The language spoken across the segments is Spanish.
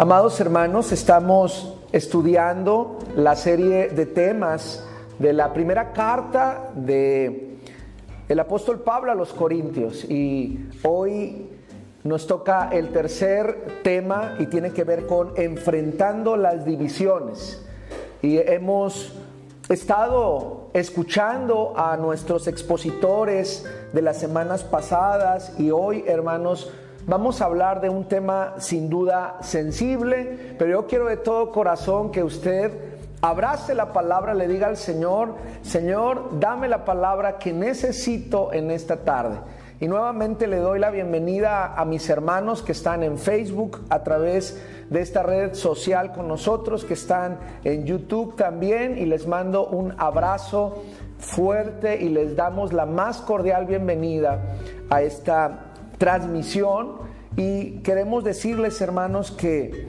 Amados hermanos, estamos estudiando la serie de temas de la primera carta de el apóstol Pablo a los Corintios y hoy nos toca el tercer tema y tiene que ver con enfrentando las divisiones. Y hemos estado escuchando a nuestros expositores de las semanas pasadas y hoy, hermanos, vamos a hablar de un tema sin duda sensible, pero yo quiero de todo corazón que usted abrace la palabra, le diga al Señor, Señor, dame la palabra que necesito en esta tarde. Y nuevamente le doy la bienvenida a mis hermanos que están en Facebook a través de esta red social con nosotros, que están en YouTube también y les mando un abrazo fuerte y les damos la más cordial bienvenida a esta transmisión y queremos decirles hermanos que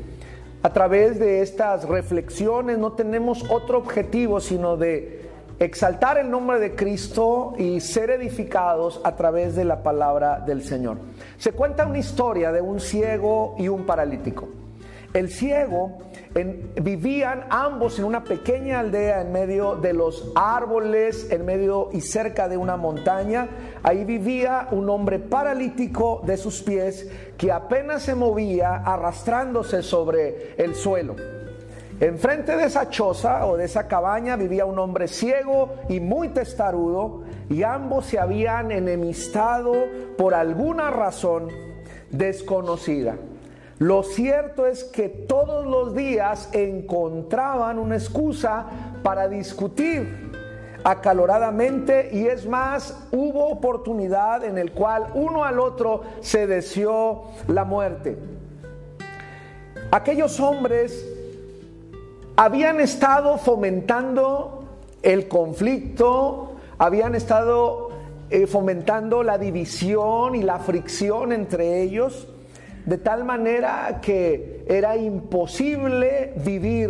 a través de estas reflexiones no tenemos otro objetivo sino de exaltar el nombre de Cristo y ser edificados a través de la palabra del Señor. Se cuenta una historia de un ciego y un paralítico. El ciego vivían ambos en una pequeña aldea en medio de los árboles, en medio y cerca de una montaña. Ahí vivía un hombre paralítico de sus pies que apenas se movía arrastrándose sobre el suelo. Enfrente de esa choza o de esa cabaña vivía un hombre ciego y muy testarudo y ambos se habían enemistado por alguna razón desconocida. Lo cierto es que todos los días encontraban una excusa para discutir acaloradamente y es más, hubo oportunidad en el cual uno al otro se deseó la muerte. Aquellos hombres habían estado fomentando el conflicto, habían estado eh, fomentando la división y la fricción entre ellos de tal manera que era imposible vivir.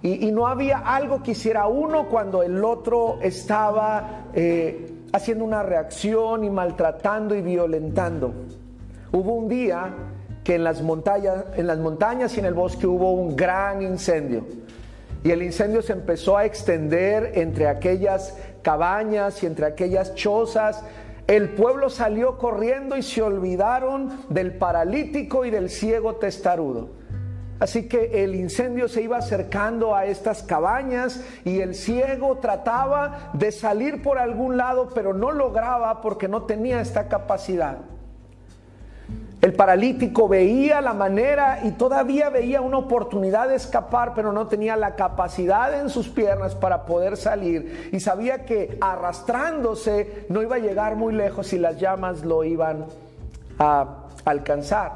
Y, no había algo que hiciera uno cuando el otro estaba eh, haciendo una reacción y maltratando y violentando. Hubo un día que en las, montañas, en las montañas y en el bosque hubo un gran incendio. Y el incendio se empezó a extender entre aquellas cabañas y entre aquellas chozas el pueblo salió corriendo y se olvidaron del paralítico y del ciego testarudo. Así que el incendio se iba acercando a estas cabañas y el ciego trataba de salir por algún lado, pero no lograba porque no tenía esta capacidad. El paralítico veía la manera y todavía veía una oportunidad de escapar, pero no tenía la capacidad en sus piernas para poder salir. Y sabía que arrastrándose no iba a llegar muy lejos y las llamas lo iban a alcanzar.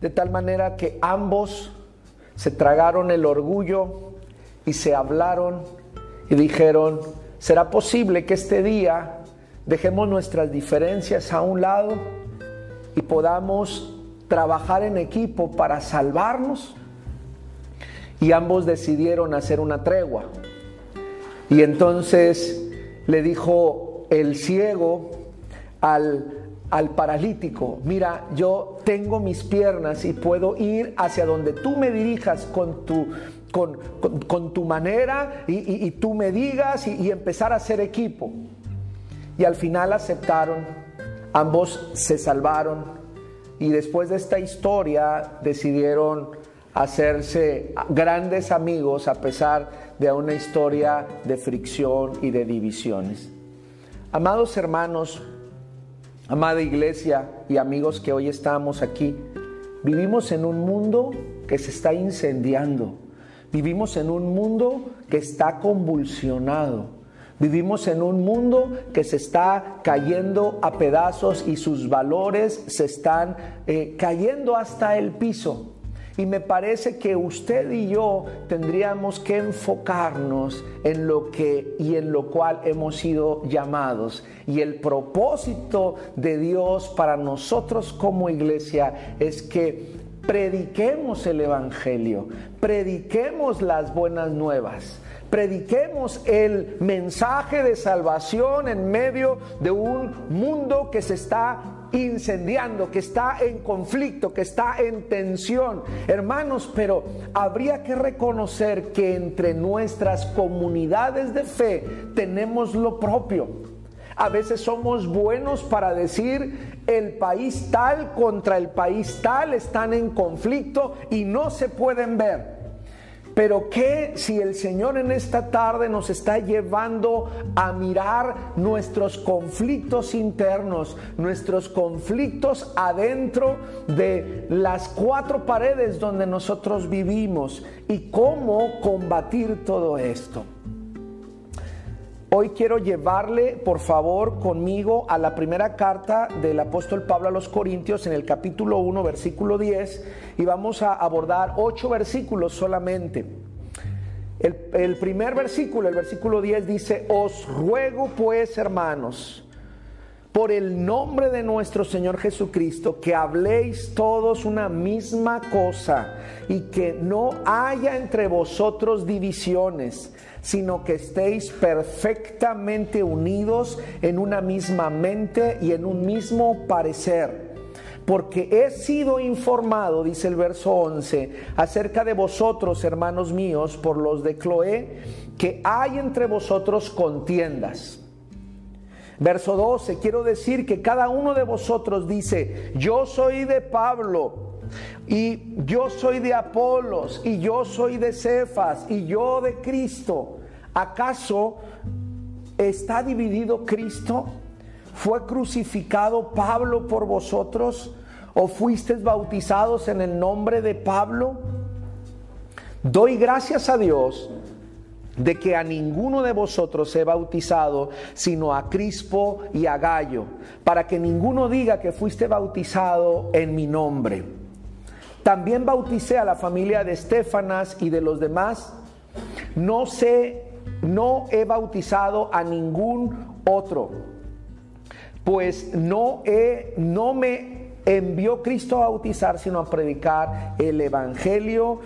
De tal manera que ambos se tragaron el orgullo y se hablaron y dijeron, ¿será posible que este día dejemos nuestras diferencias a un lado? Y podamos trabajar en equipo para salvarnos. Y ambos decidieron hacer una tregua. Y entonces le dijo el ciego al, al paralítico, mira, yo tengo mis piernas y puedo ir hacia donde tú me dirijas con tu, con, tu manera y, tú me digas y empezar a hacer equipo. Y al final aceptaron Ambos se salvaron y después de esta historia decidieron hacerse grandes amigos a pesar de una historia de fricción y de divisiones. Amados hermanos, amada iglesia y amigos que hoy estamos aquí, vivimos en un mundo que se está incendiando, vivimos en un mundo que está convulsionado. Vivimos en un mundo que se está cayendo a pedazos y sus valores se están eh, cayendo hasta el piso. Y me parece que usted y yo tendríamos que enfocarnos en lo que y en lo cual hemos sido llamados. Y el propósito de Dios para nosotros como iglesia es que prediquemos el Evangelio, prediquemos las buenas nuevas prediquemos el mensaje de salvación en medio de un mundo que se está incendiando, que está en conflicto, que está en tensión. Hermanos, pero habría que reconocer que entre nuestras comunidades de fe tenemos lo propio. A veces somos buenos para decir el país tal contra el país tal están en conflicto y no se pueden ver. Pero ¿qué si el Señor en esta tarde nos está llevando a mirar nuestros conflictos internos, nuestros conflictos adentro de las cuatro paredes donde nosotros vivimos y cómo combatir todo esto? Hoy quiero llevarle, por favor, conmigo a la primera carta del apóstol Pablo a los Corintios en el capítulo 1, versículo 10, y vamos a abordar ocho versículos solamente. El, el, primer versículo, el versículo 10 dice, os ruego pues, hermanos, por el nombre de nuestro Señor Jesucristo, que habléis todos una misma cosa y que no haya entre vosotros divisiones sino que estéis perfectamente unidos en una misma mente y en un mismo parecer. Porque he sido informado, dice el verso 11, acerca de vosotros, hermanos míos, por los de Cloé, que hay entre vosotros contiendas. Verso 12, quiero decir que cada uno de vosotros dice, yo soy de Pablo, y yo soy de Apolos, y yo soy de Cefas, y yo de Cristo. ¿Acaso está dividido Cristo? ¿Fue crucificado Pablo por vosotros? ¿O fuisteis bautizados en el nombre de Pablo? Doy gracias a Dios de que a ninguno de vosotros he bautizado, sino a Crispo y a Gallo, para que ninguno diga que fuiste bautizado en mi nombre. También bauticé a la familia de Estefanas y de los demás. No sé, no he bautizado a ningún otro, pues no he, no me envió Cristo a bautizar, sino a predicar el evangelio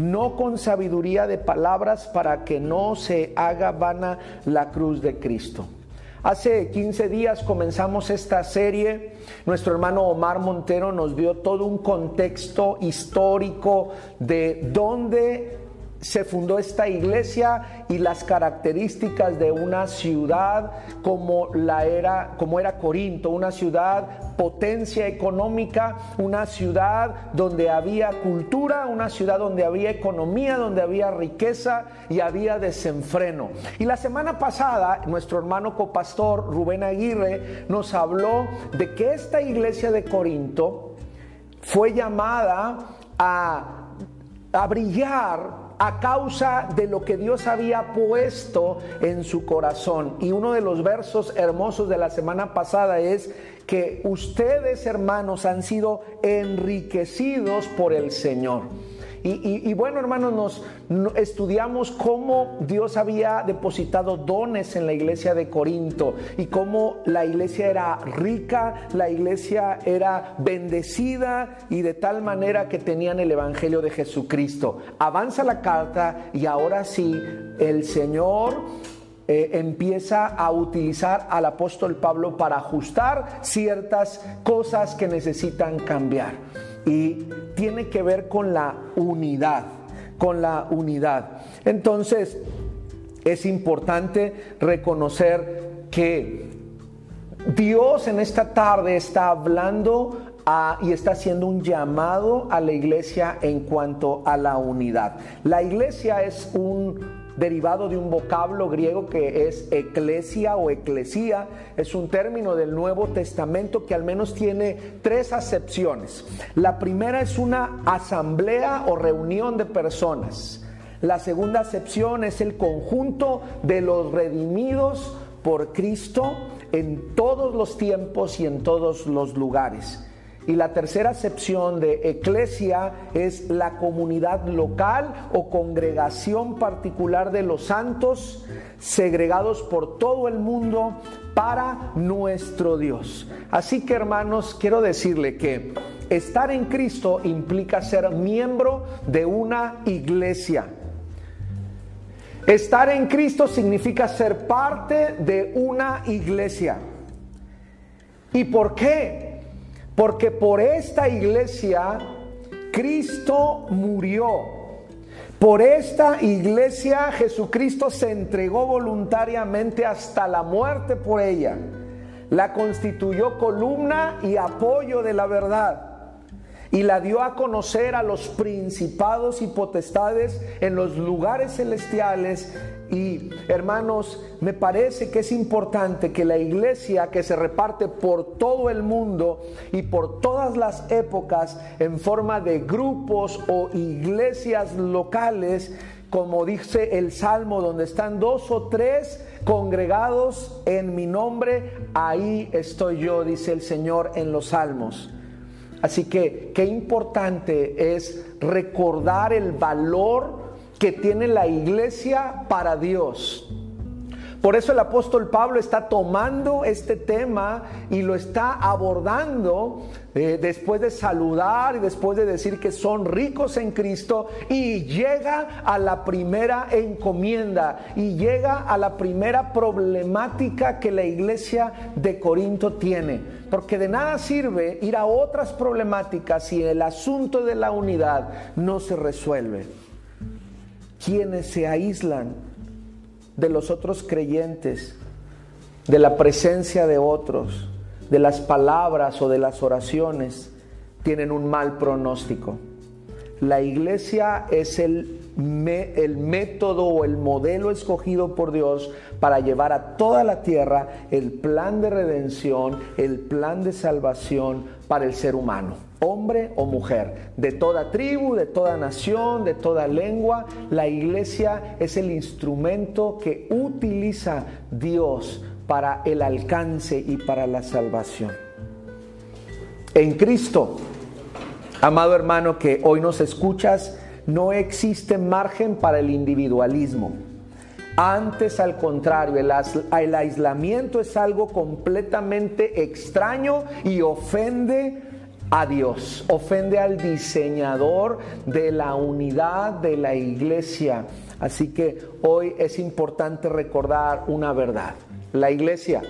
no con sabiduría de palabras para que no se haga vana la cruz de Cristo. Hace 15 días comenzamos esta serie. Nuestro hermano Omar Montero nos dio todo un contexto histórico de dónde se fundó esta iglesia y las características de una ciudad como la era como era Corinto, una ciudad potencia económica, una ciudad donde había cultura, una ciudad donde había economía, donde había riqueza y había desenfreno. Y la semana pasada nuestro hermano copastor Rubén Aguirre nos habló de que esta iglesia de Corinto fue llamada a, a brillar a causa de lo que Dios había puesto en su corazón. Y uno de los versos hermosos de la semana pasada es que ustedes, hermanos, han sido enriquecidos por el Señor. Y, bueno, hermanos, nos estudiamos cómo Dios había depositado dones en la iglesia de Corinto y cómo la iglesia era rica, la iglesia era bendecida y de tal manera que tenían el Evangelio de Jesucristo. Avanza la carta y ahora sí, el Señor eh, empieza a utilizar al apóstol Pablo para ajustar ciertas cosas que necesitan cambiar y tiene que ver con la unidad, con la unidad. Entonces, es importante reconocer que Dios en esta tarde está hablando y está haciendo un llamado a la iglesia en cuanto a la unidad. La iglesia es un derivado de un vocablo griego que es eclesia o eclesía. Es un término del Nuevo Testamento que al menos tiene tres acepciones. La primera es una asamblea o reunión de personas. La segunda acepción es el conjunto de los redimidos por Cristo en todos los tiempos y en todos los lugares. Y la tercera acepción de eclesia es la comunidad local o congregación particular de los santos segregados por todo el mundo para nuestro Dios. Así que hermanos, quiero decirle que estar en Cristo implica ser miembro de una iglesia. Estar en Cristo significa ser parte de una iglesia. ¿Y por qué? Porque por esta iglesia Cristo murió. Por esta iglesia Jesucristo se entregó voluntariamente hasta la muerte por ella. La constituyó columna y apoyo de la verdad y la dio a conocer a los principados y potestades en los lugares celestiales. Y hermanos, me parece que es importante que la iglesia que se reparte por todo el mundo y por todas las épocas en forma de grupos o iglesias locales, como dice el Salmo, donde están dos o tres congregados en mi nombre, ahí estoy yo, dice el Señor en los Salmos. Así que qué importante es recordar el valor que tiene la iglesia para Dios. Por eso el apóstol Pablo está tomando este tema y lo está abordando eh, después de saludar y después de decir que son ricos en Cristo y llega a la primera encomienda y llega a la primera problemática que la iglesia de Corinto tiene. Porque de nada sirve ir a otras problemáticas si el asunto de la unidad no se resuelve. Quienes se aíslan de los otros creyentes, de la presencia de otros, de las palabras o de las oraciones, tienen un mal pronóstico. La iglesia es el, el, método o el modelo escogido por Dios para llevar a toda la tierra el plan de redención, el plan de salvación para el ser humano hombre o mujer, de toda tribu, de toda nación, de toda lengua. La iglesia es el instrumento que utiliza Dios para el alcance y para la salvación. En Cristo, amado hermano que hoy nos escuchas, no existe margen para el individualismo. Antes, al contrario, el, aislamiento es algo completamente extraño y ofende a Dios, ofende al diseñador de la unidad de la iglesia. Así que hoy es importante recordar una verdad. La iglesia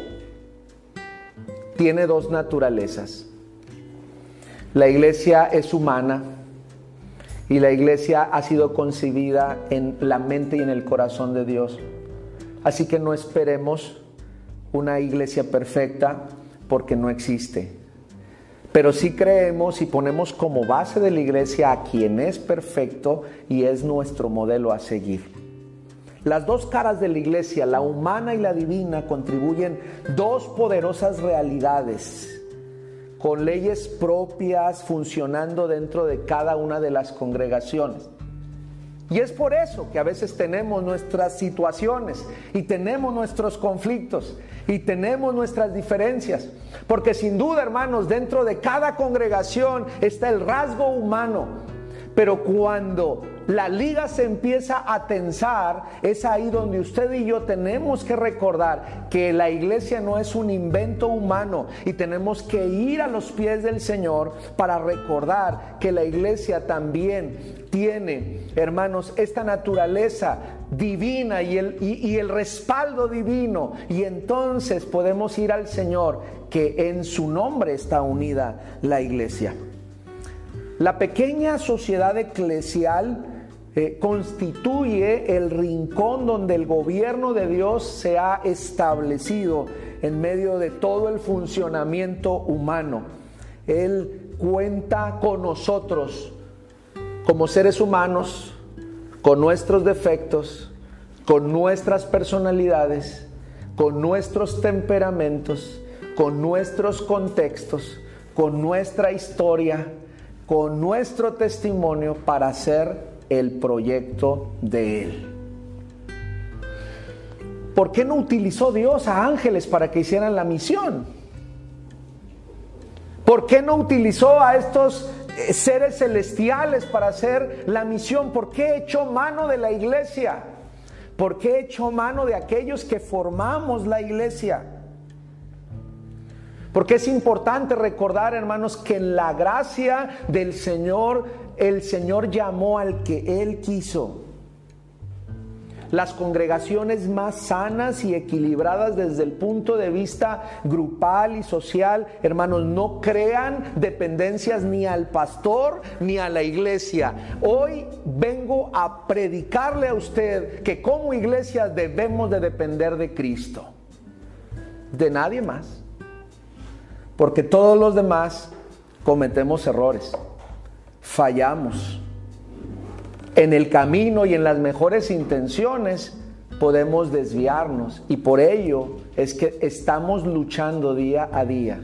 tiene dos naturalezas. La iglesia es humana y la iglesia ha sido concebida en la mente y en el corazón de Dios. Así que no esperemos una iglesia perfecta porque no existe. Pero sí creemos y ponemos como base de la iglesia a quien es perfecto y es nuestro modelo a seguir. Las dos caras de la iglesia, la humana y la divina, contribuyen dos poderosas realidades con leyes propias funcionando dentro de cada una de las congregaciones. Y es por eso que a veces tenemos nuestras situaciones y tenemos nuestros conflictos y tenemos nuestras diferencias. Porque sin duda, hermanos, dentro de cada congregación está el rasgo humano. Pero cuando la liga se empieza a tensar, es ahí donde usted y yo tenemos que recordar que la iglesia no es un invento humano y tenemos que ir a los pies del Señor para recordar que la iglesia también tiene, hermanos, esta naturaleza divina y el, y el respaldo divino. Y entonces podemos ir al Señor, que en su nombre está unida la iglesia. La pequeña sociedad eclesial eh, constituye el rincón donde el gobierno de Dios se ha establecido en medio de todo el funcionamiento humano. Él cuenta con nosotros como seres humanos, con nuestros defectos, con nuestras personalidades, con nuestros temperamentos, con nuestros contextos, con nuestra historia, con nuestro testimonio para hacer el proyecto de Él. ¿Por qué no utilizó Dios a ángeles para que hicieran la misión? ¿Por qué no utilizó a estos seres celestiales para hacer la misión? ¿Por qué echó mano de la iglesia? ¿Por qué echó mano de aquellos que formamos la iglesia? Porque es importante recordar, hermanos, que en la gracia del Señor el Señor llamó al que Él quiso. Las congregaciones más sanas y equilibradas desde el punto de vista grupal y social, hermanos, no crean dependencias ni al pastor ni a la iglesia. Hoy vengo a predicarle a usted que como iglesia debemos de depender de Cristo, de nadie más, porque todos los demás cometemos errores, fallamos en el camino y en las mejores intenciones podemos desviarnos y por ello es que estamos luchando día a día.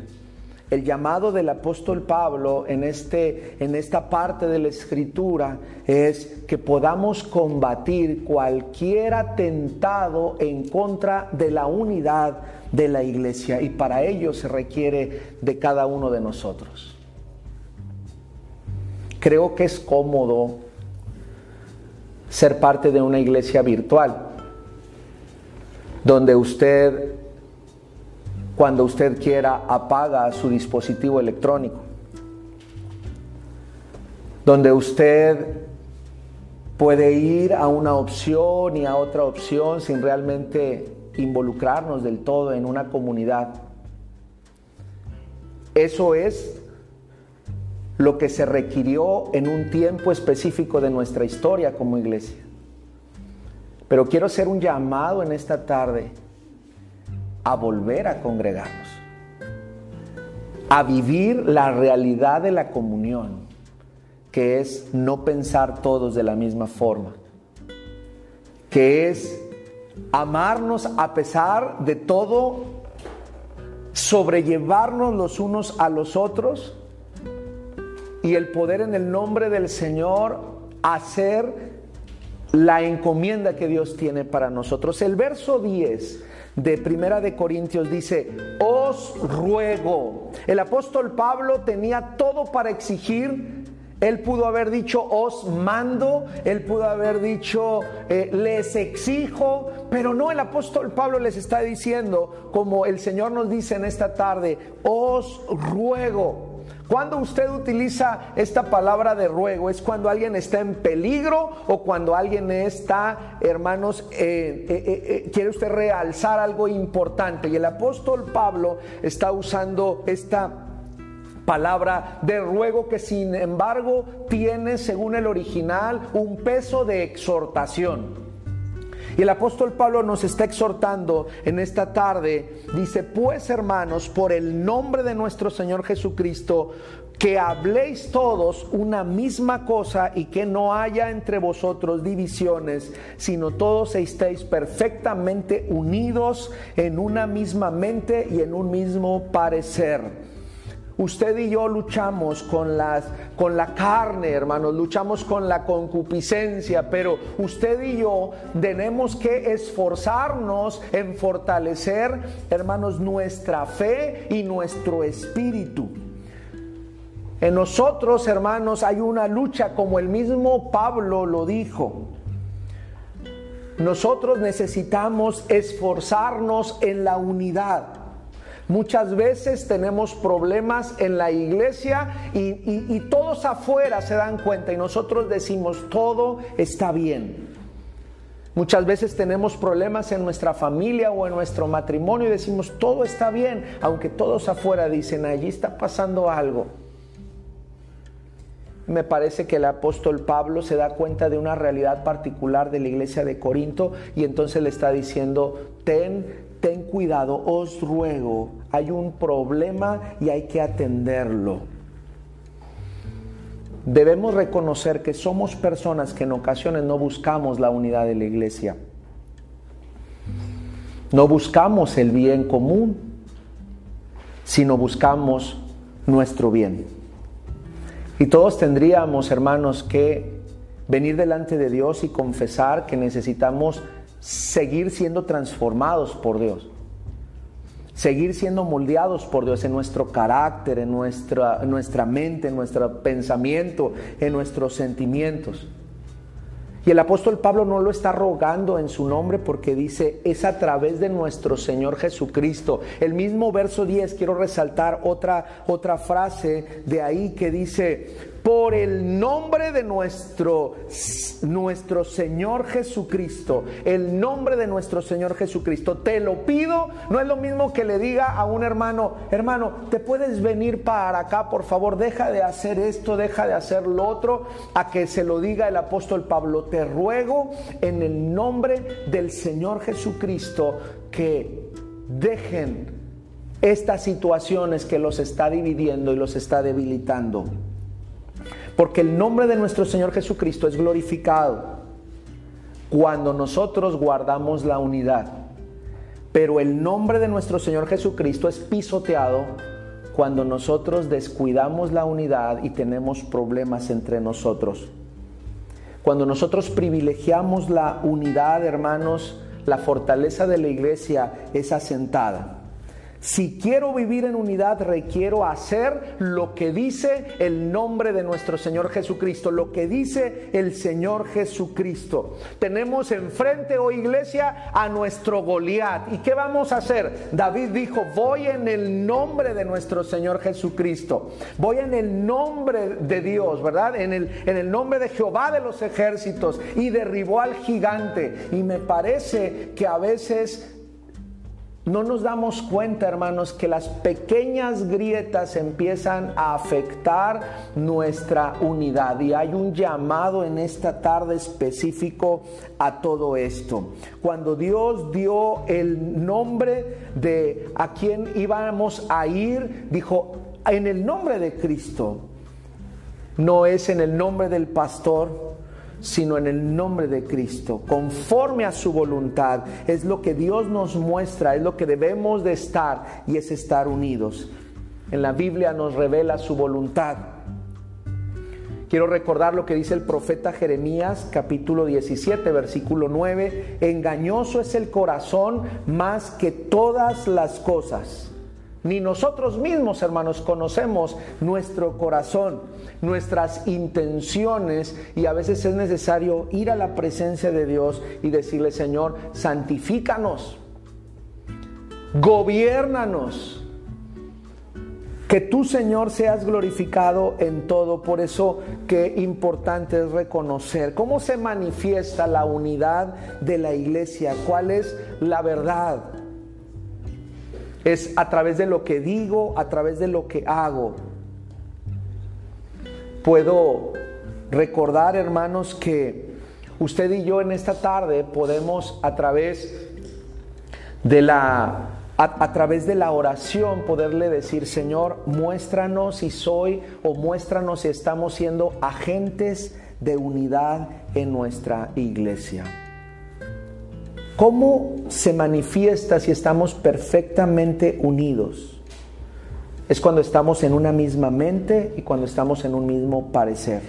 El llamado del apóstol Pablo en, este, en esta parte de la escritura es que podamos combatir cualquier atentado en contra de la unidad de la iglesia y para ello se requiere de cada uno de nosotros. Creo que es cómodo ser parte de una iglesia virtual, donde usted, cuando usted quiera, apaga su dispositivo electrónico, donde usted puede ir a una opción y a otra opción sin realmente involucrarnos del todo en una comunidad. Eso es lo que se requirió en un tiempo específico de nuestra historia como iglesia. Pero quiero hacer un llamado en esta tarde a volver a congregarnos, a vivir la realidad de la comunión, que es no pensar todos de la misma forma, que es amarnos a pesar de todo, sobrellevarnos los unos a los otros y el poder en el nombre del Señor hacer la encomienda que Dios tiene para nosotros. El verso 10 de Primera de Corintios dice, os ruego. El apóstol Pablo tenía todo para exigir él pudo haber dicho, os mando, él pudo haber dicho, eh, les exijo, pero no, el apóstol Pablo les está diciendo, como el Señor nos dice en esta tarde, os ruego. Cuando usted utiliza esta palabra de ruego es cuando alguien está en peligro o cuando alguien está, hermanos, eh, eh, eh, quiere usted realzar algo importante. Y el apóstol Pablo está usando esta palabra de ruego que sin embargo tiene, según el original, un peso de exhortación. Y el apóstol Pablo nos está exhortando en esta tarde, dice, pues hermanos, por el nombre de nuestro Señor Jesucristo, que habléis todos una misma cosa y que no haya entre vosotros divisiones, sino todos estéis perfectamente unidos en una misma mente y en un mismo parecer. Usted y yo luchamos con, las, con la carne, hermanos, luchamos con la concupiscencia, pero usted y yo tenemos que esforzarnos en fortalecer, hermanos, nuestra fe y nuestro espíritu. En nosotros, hermanos, hay una lucha, como el mismo Pablo lo dijo. Nosotros necesitamos esforzarnos en la unidad. Muchas veces tenemos problemas en la iglesia y, todos afuera se dan cuenta y nosotros decimos todo está bien. Muchas veces tenemos problemas en nuestra familia o en nuestro matrimonio y decimos todo está bien, aunque todos afuera dicen allí está pasando algo. Me parece que el apóstol Pablo se da cuenta de una realidad particular de la iglesia de Corinto y entonces le está diciendo, ten ten cuidado, os ruego, hay un problema y hay que atenderlo. Debemos reconocer que somos personas que en ocasiones no buscamos la unidad de la iglesia. No buscamos el bien común, sino buscamos nuestro bien. Y todos tendríamos, hermanos, que venir delante de Dios y confesar que necesitamos seguir siendo transformados por Dios, seguir siendo moldeados por Dios en nuestro carácter, en nuestra, nuestra mente, en nuestro pensamiento, en nuestros sentimientos. Y el apóstol Pablo no lo está rogando en su nombre porque dice, es a través de nuestro Señor Jesucristo. El mismo verso 10, quiero resaltar otra, otra frase de ahí que dice, por el nombre de nuestro, nuestro Señor Jesucristo, el nombre de nuestro Señor Jesucristo, te lo pido, no es lo mismo que le diga a un hermano, hermano, te puedes venir para acá, por favor, deja de hacer esto, deja de hacer lo otro, a que se lo diga el apóstol Pablo, te ruego en el nombre del Señor Jesucristo que dejen estas situaciones que los está dividiendo y los está debilitando. Porque el nombre de nuestro Señor Jesucristo es glorificado cuando nosotros guardamos la unidad. Pero el nombre de nuestro Señor Jesucristo es pisoteado cuando nosotros descuidamos la unidad y tenemos problemas entre nosotros. Cuando nosotros privilegiamos la unidad, hermanos, la fortaleza de la iglesia es asentada. Si quiero vivir en unidad, requiero hacer lo que dice el nombre de nuestro Señor Jesucristo, lo que dice el Señor Jesucristo. Tenemos enfrente, oh iglesia, a nuestro Goliat. ¿Y qué vamos a hacer? David dijo, voy en el nombre de nuestro Señor Jesucristo. Voy en el nombre de Dios, ¿verdad? En el, en el nombre de Jehová de los ejércitos. Y derribó al gigante. Y me parece que a veces no nos damos cuenta, hermanos, que las pequeñas grietas empiezan a afectar nuestra unidad. Y hay un llamado en esta tarde específico a todo esto. Cuando Dios dio el nombre de a quien íbamos a ir, dijo, en el nombre de Cristo. No es en el nombre del pastor, sino en el nombre de Cristo, conforme a su voluntad. Es lo que Dios nos muestra, es lo que debemos de estar y es estar unidos. En la Biblia nos revela su voluntad. Quiero recordar lo que dice el profeta Jeremías capítulo 17 versículo 9. Engañoso es el corazón más que todas las cosas ni nosotros mismos, hermanos, conocemos nuestro corazón, nuestras intenciones y a veces es necesario ir a la presencia de Dios y decirle, Señor, santifícanos, gobiernanos. Que tú, Señor, seas glorificado en todo. Por eso qué importante es reconocer cómo se manifiesta la unidad de la iglesia, cuál es la verdad es a través de lo que digo, a través de lo que hago. Puedo recordar, hermanos, que usted y yo en esta tarde podemos a través de la a, través de la oración poderle decir, Señor, muéstranos si soy o muéstranos si estamos siendo agentes de unidad en nuestra iglesia. ¿Cómo se manifiesta si estamos perfectamente unidos? Es cuando estamos en una misma mente y cuando estamos en un mismo parecer.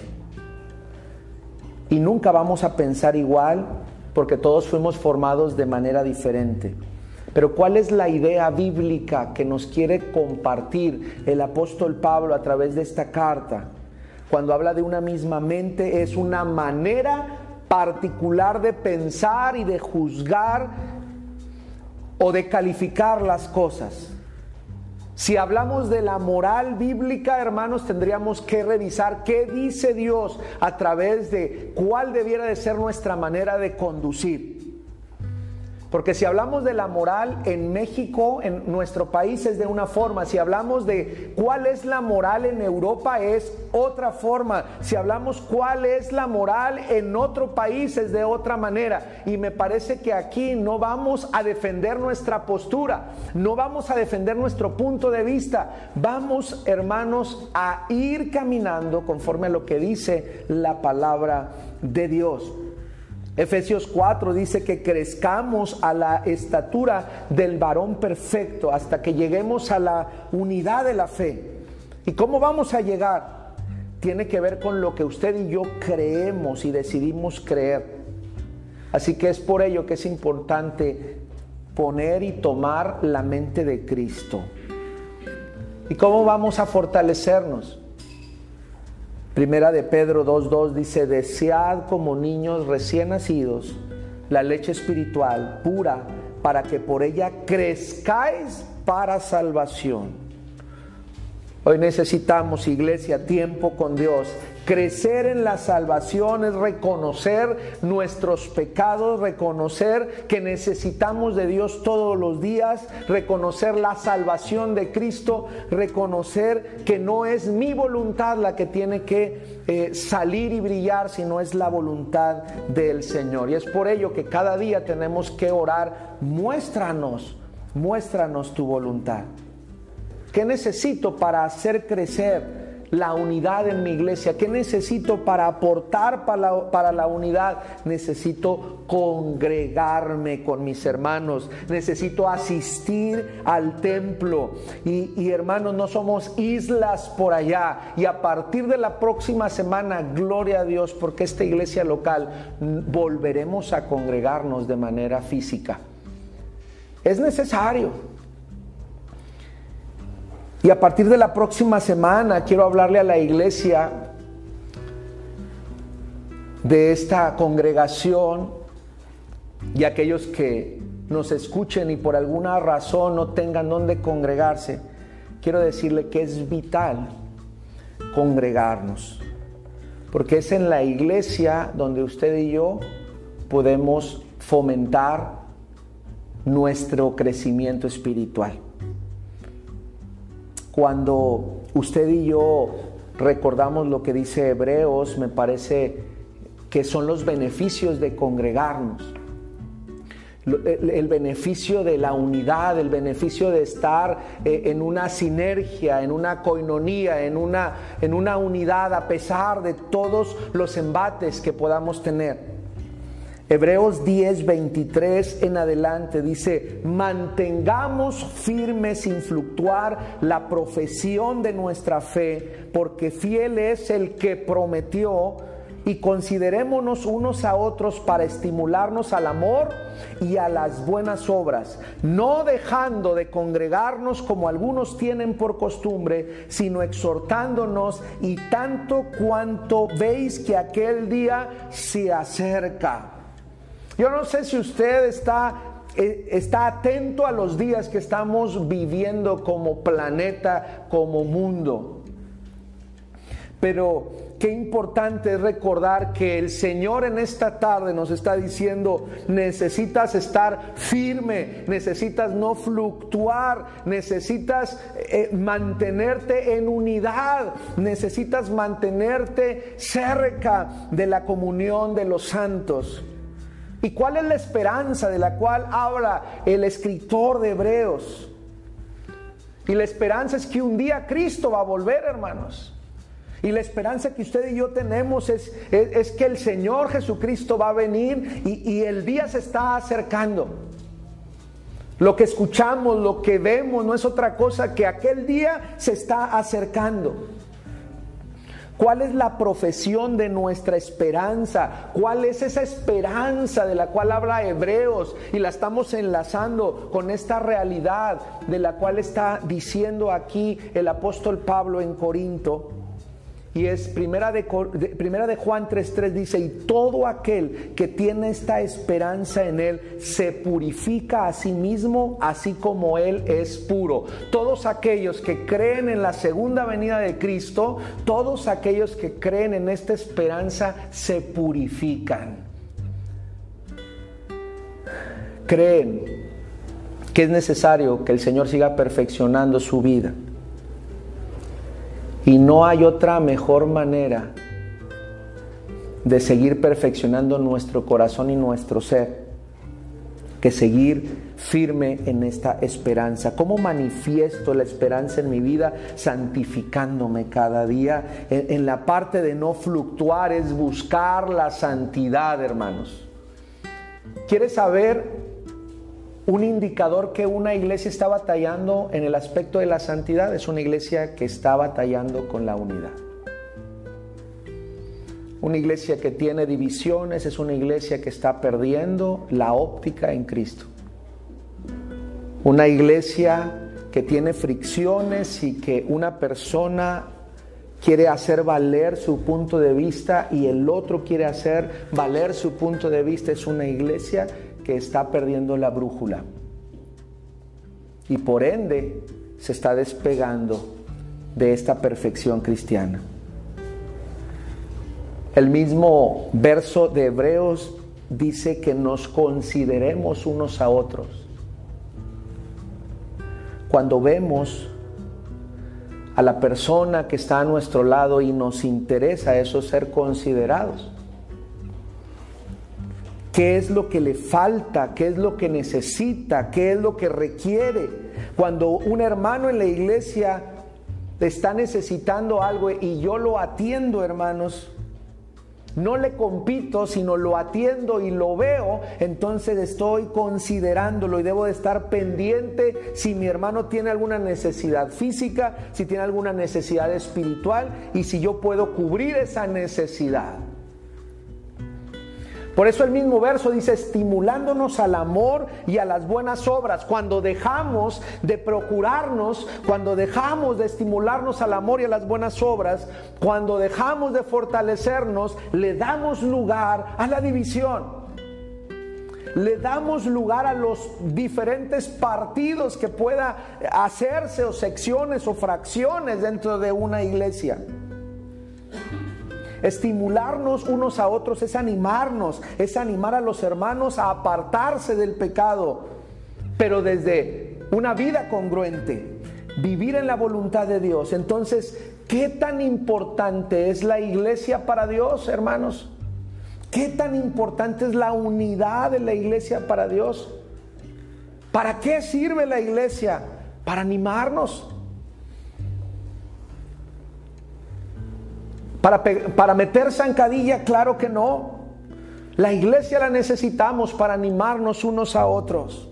Y nunca vamos a pensar igual porque todos fuimos formados de manera diferente. Pero ¿cuál es la idea bíblica que nos quiere compartir el apóstol Pablo a través de esta carta? Cuando habla de una misma mente es una manera particular de pensar y de juzgar o de calificar las cosas. Si hablamos de la moral bíblica, hermanos, tendríamos que revisar qué dice Dios a través de cuál debiera de ser nuestra manera de conducir. Porque si hablamos de la moral en México, en nuestro país es de una forma. Si hablamos de cuál es la moral en Europa es otra forma. Si hablamos cuál es la moral en otro país es de otra manera. Y me parece que aquí no vamos a defender nuestra postura, no vamos a defender nuestro punto de vista. Vamos, hermanos, a ir caminando conforme a lo que dice la palabra de Dios. Efesios 4 dice que crezcamos a la estatura del varón perfecto hasta que lleguemos a la unidad de la fe. ¿Y cómo vamos a llegar? Tiene que ver con lo que usted y yo creemos y decidimos creer. Así que es por ello que es importante poner y tomar la mente de Cristo. ¿Y cómo vamos a fortalecernos? Primera de Pedro 2.2 dice, desead como niños recién nacidos la leche espiritual pura para que por ella crezcáis para salvación. Hoy necesitamos, iglesia, tiempo con Dios. Crecer en la salvación es reconocer nuestros pecados, reconocer que necesitamos de Dios todos los días, reconocer la salvación de Cristo, reconocer que no es mi voluntad la que tiene que eh, salir y brillar, sino es la voluntad del Señor. Y es por ello que cada día tenemos que orar, muéstranos, muéstranos tu voluntad. ¿Qué necesito para hacer crecer la unidad en mi iglesia? ¿Qué necesito para aportar para la, unidad? Necesito congregarme con mis hermanos, necesito asistir al templo. Y, y hermanos, no somos islas por allá. Y a partir de la próxima semana, gloria a Dios, porque esta iglesia local volveremos a congregarnos de manera física. Es necesario. Y a partir de la próxima semana quiero hablarle a la iglesia de esta congregación y aquellos que nos escuchen y por alguna razón no tengan dónde congregarse, quiero decirle que es vital congregarnos, porque es en la iglesia donde usted y yo podemos fomentar nuestro crecimiento espiritual. Cuando usted y yo recordamos lo que dice Hebreos, me parece que son los beneficios de congregarnos. El, beneficio de la unidad, el beneficio de estar eh, en una sinergia, en una coinonía, en una, en una unidad a pesar de todos los embates que podamos tener. Hebreos 10, 23 en adelante dice, mantengamos firme sin fluctuar la profesión de nuestra fe, porque fiel es el que prometió, y considerémonos unos a otros para estimularnos al amor y a las buenas obras, no dejando de congregarnos como algunos tienen por costumbre, sino exhortándonos y tanto cuanto veis que aquel día se acerca. Yo no sé si usted está, eh, está atento a los días que estamos viviendo como planeta, como mundo. Pero qué importante es recordar que el Señor en esta tarde nos está diciendo, necesitas estar firme, necesitas no fluctuar, necesitas eh, mantenerte en unidad, necesitas mantenerte cerca de la comunión de los santos. ¿Y cuál es la esperanza de la cual habla el escritor de Hebreos? Y la esperanza es que un día Cristo va a volver, hermanos. Y la esperanza que usted y yo tenemos es, es, que el Señor Jesucristo va a venir y, y el día se está acercando. Lo que escuchamos, lo que vemos, no es otra cosa que aquel día se está acercando. ¿Cuál es la profesión de nuestra esperanza? ¿Cuál es esa esperanza de la cual habla Hebreos? Y la estamos enlazando con esta realidad de la cual está diciendo aquí el apóstol Pablo en Corinto. Y es primera de, primera de Juan 3.3 dice, y todo aquel que tiene esta esperanza en Él se purifica a sí mismo, así como Él es puro. Todos aquellos que creen en la segunda venida de Cristo, todos aquellos que creen en esta esperanza, se purifican. Creen que es necesario que el Señor siga perfeccionando su vida y no hay otra mejor manera de seguir perfeccionando nuestro corazón y nuestro ser que seguir firme en esta esperanza. ¿Cómo manifiesto la esperanza en mi vida? Santificándome cada día. En, la parte de no fluctuar es buscar la santidad, hermanos. ¿Quieres saber un indicador que una iglesia está batallando en el aspecto de la santidad es una iglesia que está batallando con la unidad. Una iglesia que tiene divisiones es una iglesia que está perdiendo la óptica en Cristo. Una iglesia que tiene fricciones y que una persona quiere hacer valer su punto de vista y el otro quiere hacer valer su punto de vista es una iglesia que está perdiendo la brújula y por ende se está despegando de esta perfección cristiana. El mismo verso de Hebreos dice que nos consideremos unos a otros. Cuando vemos a la persona que está a nuestro lado y nos interesa eso ser considerados. ¿Qué es lo que le falta? ¿Qué es lo que necesita? ¿Qué es lo que requiere? Cuando un hermano en la iglesia está necesitando algo y yo lo atiendo, hermanos, no le compito, sino lo atiendo y lo veo, entonces estoy considerándolo y debo de estar pendiente si mi hermano tiene alguna necesidad física, si tiene alguna necesidad espiritual y si yo puedo cubrir esa necesidad. Por eso el mismo verso dice, estimulándonos al amor y a las buenas obras. Cuando dejamos de procurarnos, cuando dejamos de estimularnos al amor y a las buenas obras, cuando dejamos de fortalecernos, le damos lugar a la división. Le damos lugar a los diferentes partidos que pueda hacerse o secciones o fracciones dentro de una iglesia. Estimularnos unos a otros es animarnos, es animar a los hermanos a apartarse del pecado, pero desde una vida congruente, vivir en la voluntad de Dios. Entonces, ¿qué tan importante es la iglesia para Dios, hermanos? ¿Qué tan importante es la unidad de la iglesia para Dios? ¿Para qué sirve la iglesia? Para animarnos, Para, para meter zancadilla, claro que no. La iglesia la necesitamos para animarnos unos a otros.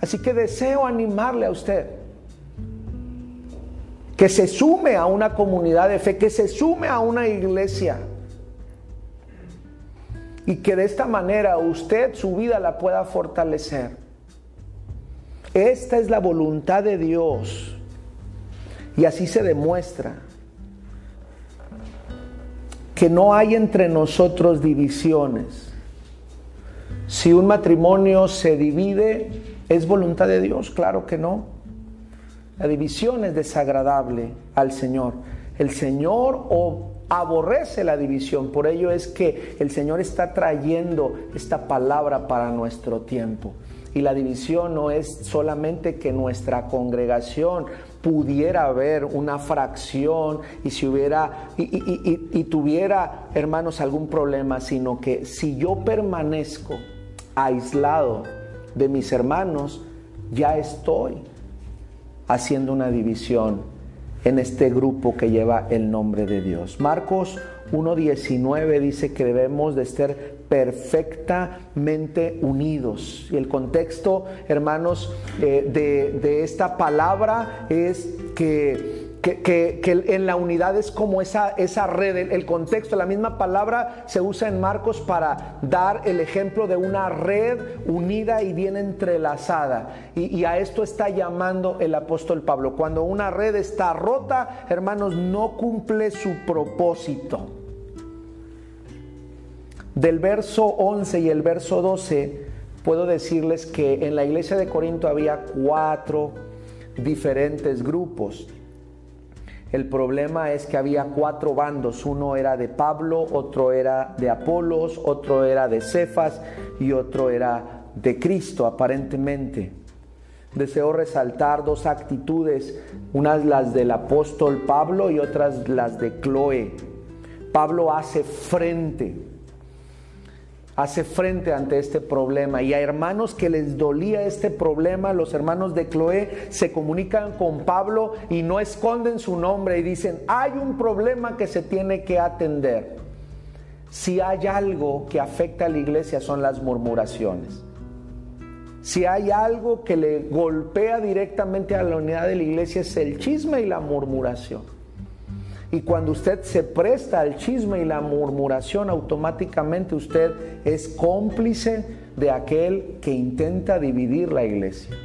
Así que deseo animarle a usted que se sume a una comunidad de fe, que se sume a una iglesia. Y que de esta manera usted su vida la pueda fortalecer. Esta es la voluntad de Dios. Y así se demuestra que no hay entre nosotros divisiones. Si un matrimonio se divide, ¿es voluntad de Dios? Claro que no. La división es desagradable al Señor. El Señor aborrece la división. Por ello es que el Señor está trayendo esta palabra para nuestro tiempo. Y la división no es solamente que nuestra congregación pudiera haber una fracción y si hubiera y, tuviera, hermanos, algún problema, sino que si yo permanezco aislado de mis hermanos, ya estoy haciendo una división en este grupo que lleva el nombre de Dios. Marcos 1.19 dice que debemos de estar perfectamente unidos. Y el contexto, hermanos, eh, de, esta palabra es que que, en la unidad es como esa, esa red, el, contexto, la misma palabra se usa en Marcos para dar el ejemplo de una red unida y bien entrelazada. Y, y a esto está llamando el apóstol Pablo. Cuando una red está rota, hermanos, no cumple su propósito. Del verso 11 y el verso 12, puedo decirles que en la iglesia de Corinto había cuatro diferentes grupos. El problema es que había cuatro bandos, uno era de Pablo, otro era de Apolos, otro era de Cefas y otro era de Cristo aparentemente. Deseo resaltar dos actitudes, unas las del apóstol Pablo y otras las de Chloe. Pablo hace frente hace frente ante este problema y a hermanos que les dolía este problema, los hermanos de Cloé se comunican con Pablo y no esconden su nombre y dicen, hay un problema que se tiene que atender. Si hay algo que afecta a la iglesia son las murmuraciones. Si hay algo que le golpea directamente a la unidad de la iglesia es el chisme y la murmuración. Y cuando usted se presta al chisme y la murmuración, automáticamente usted es cómplice de aquel que intenta dividir la iglesia.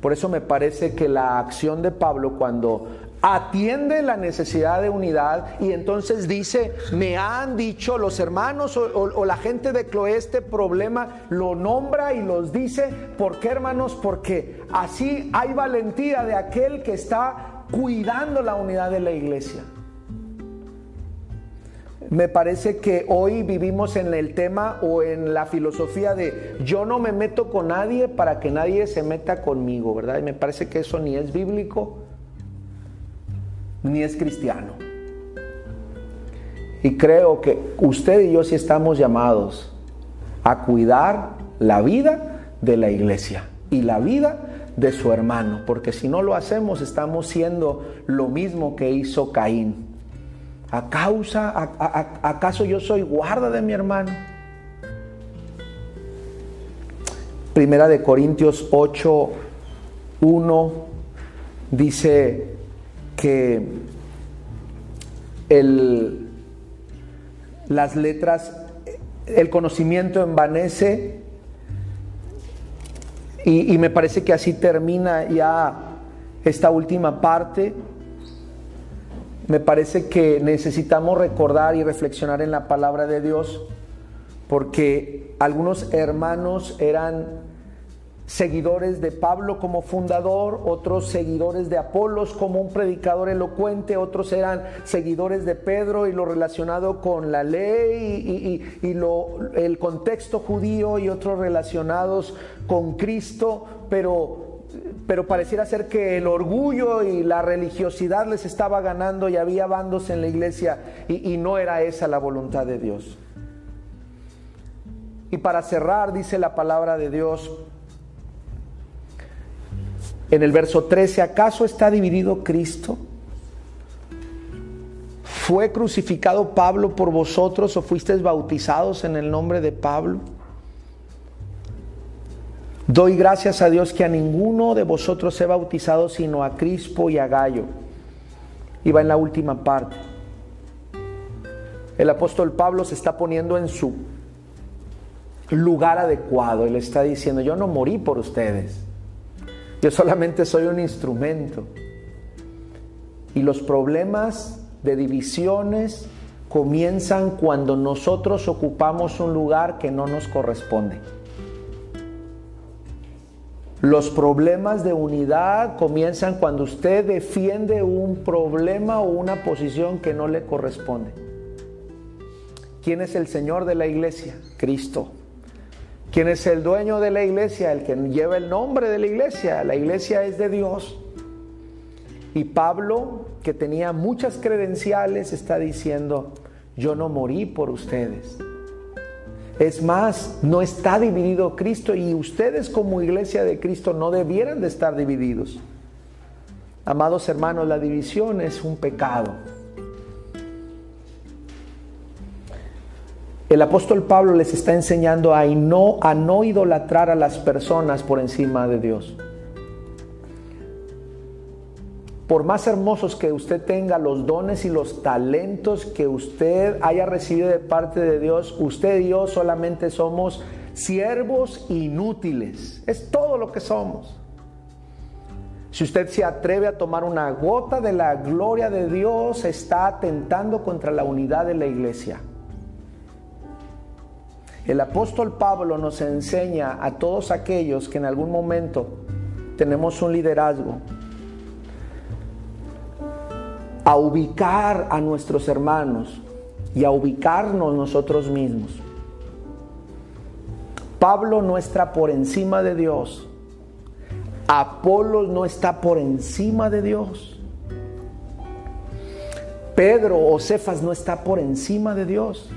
Por eso me parece que la acción de Pablo cuando atiende la necesidad de unidad y entonces dice, me han dicho los hermanos o, la gente de Cloé este problema, lo nombra y los dice, ¿por qué hermanos? Porque así hay valentía de aquel que está cuidando la unidad de la iglesia. Me parece que hoy vivimos en el tema o en la filosofía de yo no me meto con nadie para que nadie se meta conmigo, ¿verdad? Y me parece que eso ni es bíblico ni es cristiano. Y creo que usted y yo sí estamos llamados a cuidar la vida de la iglesia y la vida de su hermano, porque si no lo hacemos estamos siendo lo mismo que hizo Caín. ¿A causa, acaso yo soy guarda de mi hermano? Primera de Corintios 8, 1 dice que el, las letras, el conocimiento envanece y, me parece que así termina ya esta última parte. Me parece que necesitamos recordar y reflexionar en la palabra de Dios porque algunos hermanos eran seguidores de Pablo como fundador, otros seguidores de Apolos como un predicador elocuente, otros eran seguidores de Pedro y lo relacionado con la ley y, el contexto judío y otros relacionados con Cristo, pero pero pareciera ser que el orgullo y la religiosidad les estaba ganando y había bandos en la iglesia y, no era esa la voluntad de Dios. Y para cerrar, dice la palabra de Dios en el verso 13, ¿acaso está dividido Cristo? ¿Fue crucificado Pablo por vosotros o fuisteis bautizados en el nombre de Pablo? Doy gracias a Dios que a ninguno de vosotros he bautizado sino a Crispo y a Gallo. Y va en la última parte. El apóstol Pablo se está poniendo en su lugar adecuado. Él está diciendo, yo no morí por ustedes. Yo solamente soy un instrumento. Y los problemas de divisiones comienzan cuando nosotros ocupamos un lugar que no nos corresponde. Los problemas de unidad comienzan cuando usted defiende un problema o una posición que no le corresponde. ¿Quién es el Señor de la iglesia? Cristo. ¿Quién es el dueño de la iglesia? El que lleva el nombre de la iglesia. La iglesia es de Dios. Y Pablo, que tenía muchas credenciales, está diciendo, yo no morí por ustedes. Es más, no está dividido Cristo y ustedes como iglesia de Cristo no debieran de estar divididos. Amados hermanos, la división es un pecado. El apóstol Pablo les está enseñando a no, a no idolatrar a las personas por encima de Dios. Por más hermosos que usted tenga los dones y los talentos que usted haya recibido de parte de Dios, usted y yo solamente somos siervos inútiles. Es todo lo que somos. Si usted se atreve a tomar una gota de la gloria de Dios, está atentando contra la unidad de la iglesia. El apóstol Pablo nos enseña a todos aquellos que en algún momento tenemos un liderazgo, a ubicar a nuestros hermanos y a ubicarnos nosotros mismos. Pablo no está por encima de Dios. Apolo no está por encima de Dios. Pedro o Cefas no está por encima de Dios.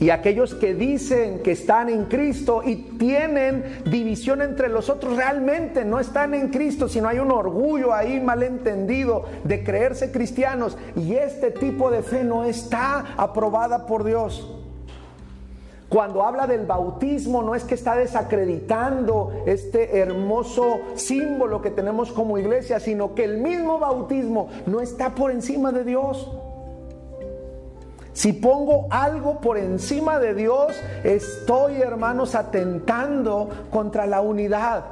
Y aquellos que dicen que están en Cristo y tienen división entre los otros, realmente no están en Cristo, sino hay un orgullo ahí malentendido de creerse cristianos. Y este tipo de fe no está aprobada por Dios. Cuando habla del bautismo, no es que está desacreditando este hermoso símbolo que tenemos como iglesia, sino que el mismo bautismo no está por encima de Dios. Si pongo algo por encima de Dios, estoy, hermanos, atentando contra la unidad.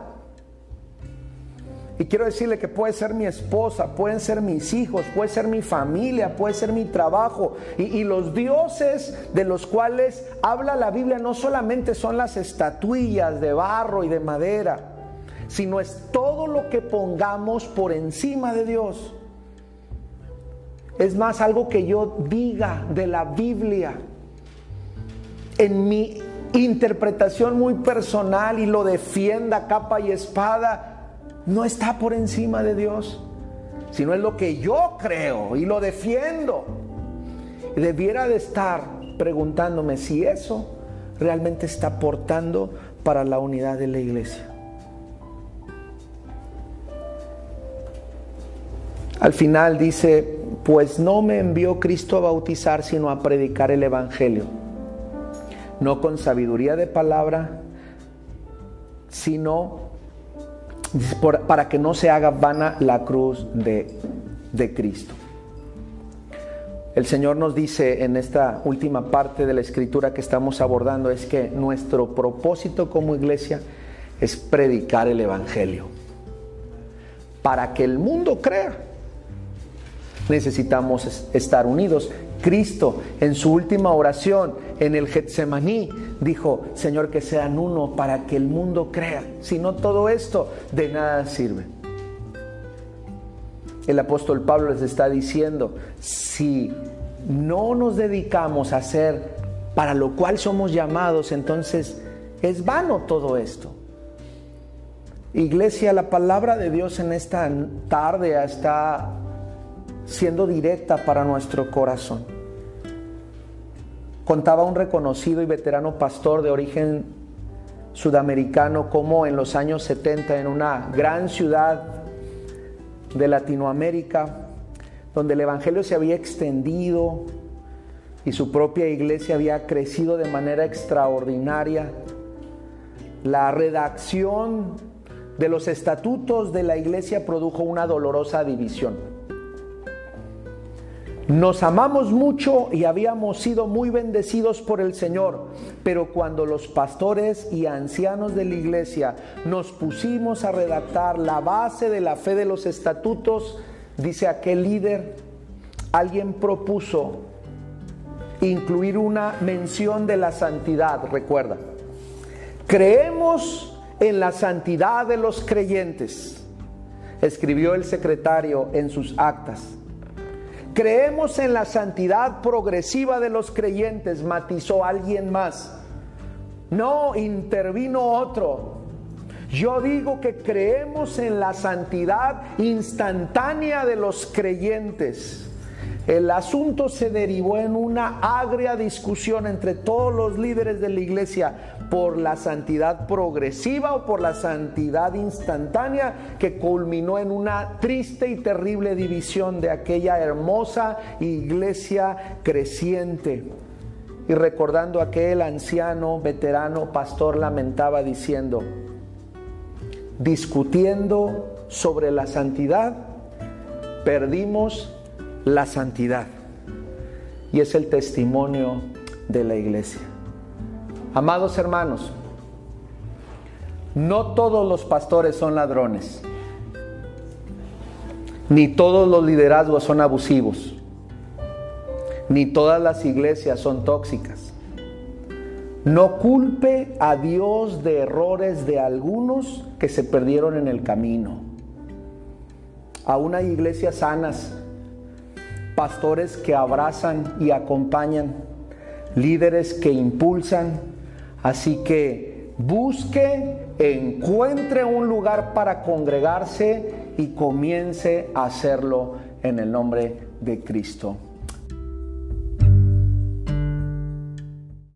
Y quiero decirle que puede ser mi esposa, pueden ser mis hijos, puede ser mi familia, puede ser mi trabajo. Y, y, los dioses de los cuales habla la Biblia no solamente son las estatuillas de barro y de madera, sino es todo lo que pongamos por encima de Dios. Es más algo que yo diga de la Biblia en mi interpretación muy personal y lo defienda capa y espada, no está por encima de Dios, sino es lo que yo creo y lo defiendo. debiera de estar preguntándome si eso realmente está aportando para la unidad de la iglesia. Al final dice, pues no me envió Cristo a bautizar, sino a predicar el Evangelio. No con sabiduría de palabra, sino para que no se haga vana la cruz de, de Cristo. El Señor nos dice en esta última parte de la escritura que estamos abordando es que nuestro propósito como iglesia es predicar el Evangelio. Para que el mundo crea, necesitamos estar unidos. Cristo en su última oración en el Getsemaní dijo, Señor, que sean uno para que el mundo crea. Si no todo esto de nada sirve. El apóstol Pablo les está diciendo, si no nos dedicamos a hacer para lo cual somos llamados, entonces es vano todo esto. Iglesia, la palabra de Dios en esta tarde está siendo directa para nuestro corazón. Contaba un reconocido y veterano pastor de origen sudamericano como en los años 70 en una gran ciudad de Latinoamérica, donde el Evangelio se había extendido y su propia iglesia había crecido de manera extraordinaria, la redacción de los estatutos de la iglesia produjo una dolorosa división. Nos amamos mucho y habíamos sido muy bendecidos por el Señor, pero cuando los pastores y ancianos de la iglesia nos pusimos a redactar la base de la fe de los estatutos, dice aquel líder, alguien propuso incluir una mención de la santidad, recuerda. Creemos en la santidad de los creyentes, escribió el secretario en sus actas. Creemos en la santidad progresiva de los creyentes, matizó alguien más. No, intervino otro. Yo digo que creemos en la santidad instantánea de los creyentes. El asunto se derivó en una agria discusión entre todos los líderes de la iglesia por la santidad progresiva o por la santidad instantánea que culminó en una triste y terrible división de aquella hermosa iglesia creciente. Y recordando aquel anciano, veterano, pastor lamentaba diciendo, discutiendo sobre la santidad, perdimos la santidad. Y es el testimonio de la iglesia. Amados hermanos, no todos los pastores son ladrones, ni todos los liderazgos son abusivos, ni todas las iglesias son tóxicas. No culpe a Dios de errores de algunos que se perdieron en el camino. Aún hay iglesias sanas pastores que abrazan y acompañan, líderes que impulsan. Así que busque, encuentre un lugar para congregarse y comience a hacerlo en el nombre de Cristo.